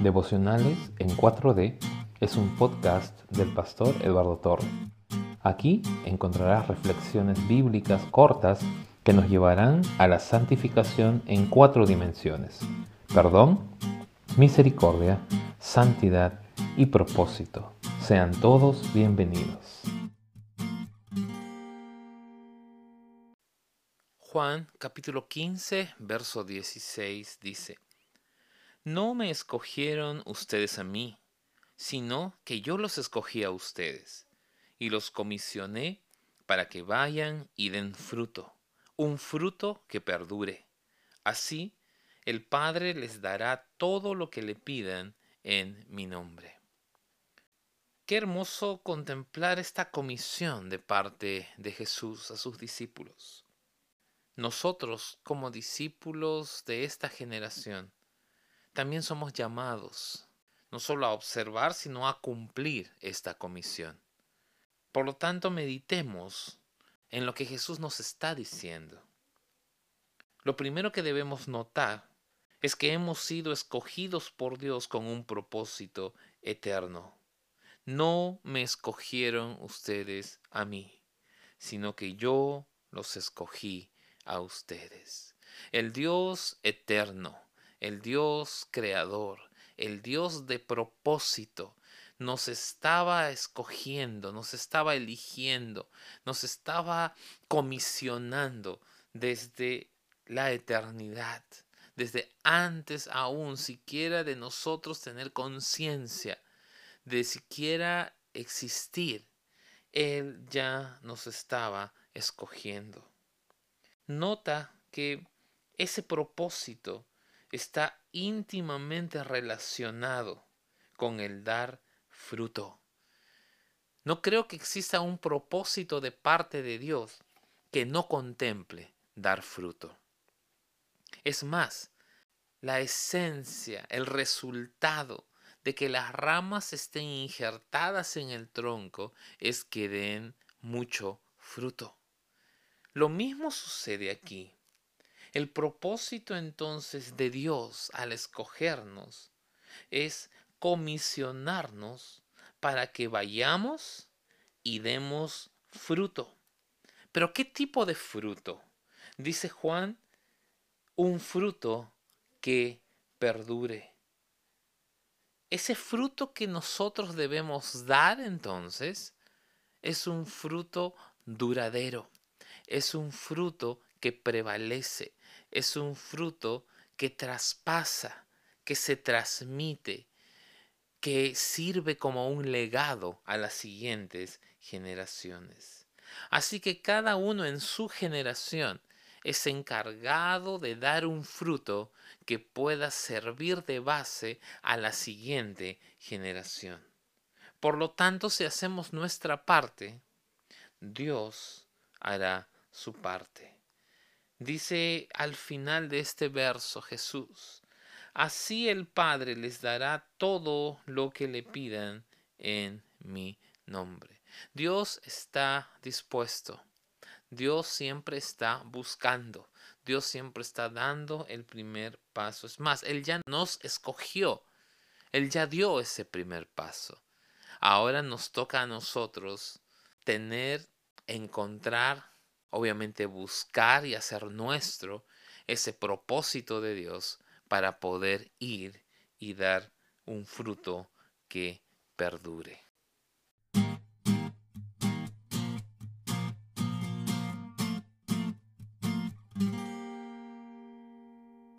Devocionales en 4D es un podcast del pastor Eduardo Torre. Aquí encontrarás reflexiones bíblicas cortas que nos llevarán a la santificación en cuatro dimensiones. Perdón, misericordia, santidad y propósito. Sean todos bienvenidos. Juan capítulo 15, verso 16 dice, No me escogieron ustedes a mí, sino que yo los escogí a ustedes, y los comisioné para que vayan y den fruto, un fruto que perdure. Así, el Padre les dará todo lo que le pidan en mi nombre. Qué hermoso contemplar esta comisión de parte de Jesús a sus discípulos. Nosotros, como discípulos de esta generación, también somos llamados no solo a observar, sino a cumplir esta comisión. Por lo tanto, meditemos en lo que Jesús nos está diciendo. Lo primero que debemos notar es que hemos sido escogidos por Dios con un propósito eterno. No me escogieron ustedes a mí, sino que yo los escogí a ustedes. El Dios eterno, el Dios creador, el Dios de propósito, nos estaba escogiendo, nos estaba eligiendo, nos estaba comisionando desde la eternidad, desde antes aún siquiera de nosotros tener conciencia, de siquiera existir. Él ya nos estaba escogiendo nota que ese propósito está íntimamente relacionado con el dar fruto. No creo que exista un propósito de parte de Dios que no contemple dar fruto. Es más, la esencia, el resultado de que las ramas estén injertadas en el tronco es que den mucho fruto. Lo mismo sucede aquí. El propósito entonces de Dios al escogernos es comisionarnos para que vayamos y demos fruto. Pero ¿qué tipo de fruto? Dice Juan, un fruto que perdure. Ese fruto que nosotros debemos dar entonces es un fruto duradero es un fruto que prevalece, es un fruto que traspasa, que se transmite, que sirve como un legado a las siguientes generaciones. Así que cada uno en su generación es encargado de dar un fruto que pueda servir de base a la siguiente generación. Por lo tanto, si hacemos nuestra parte, Dios hará su parte. Dice al final de este verso Jesús, así el Padre les dará todo lo que le pidan en mi nombre. Dios está dispuesto. Dios siempre está buscando. Dios siempre está dando el primer paso. Es más, Él ya nos escogió. Él ya dio ese primer paso. Ahora nos toca a nosotros tener, encontrar obviamente buscar y hacer nuestro ese propósito de Dios para poder ir y dar un fruto que perdure.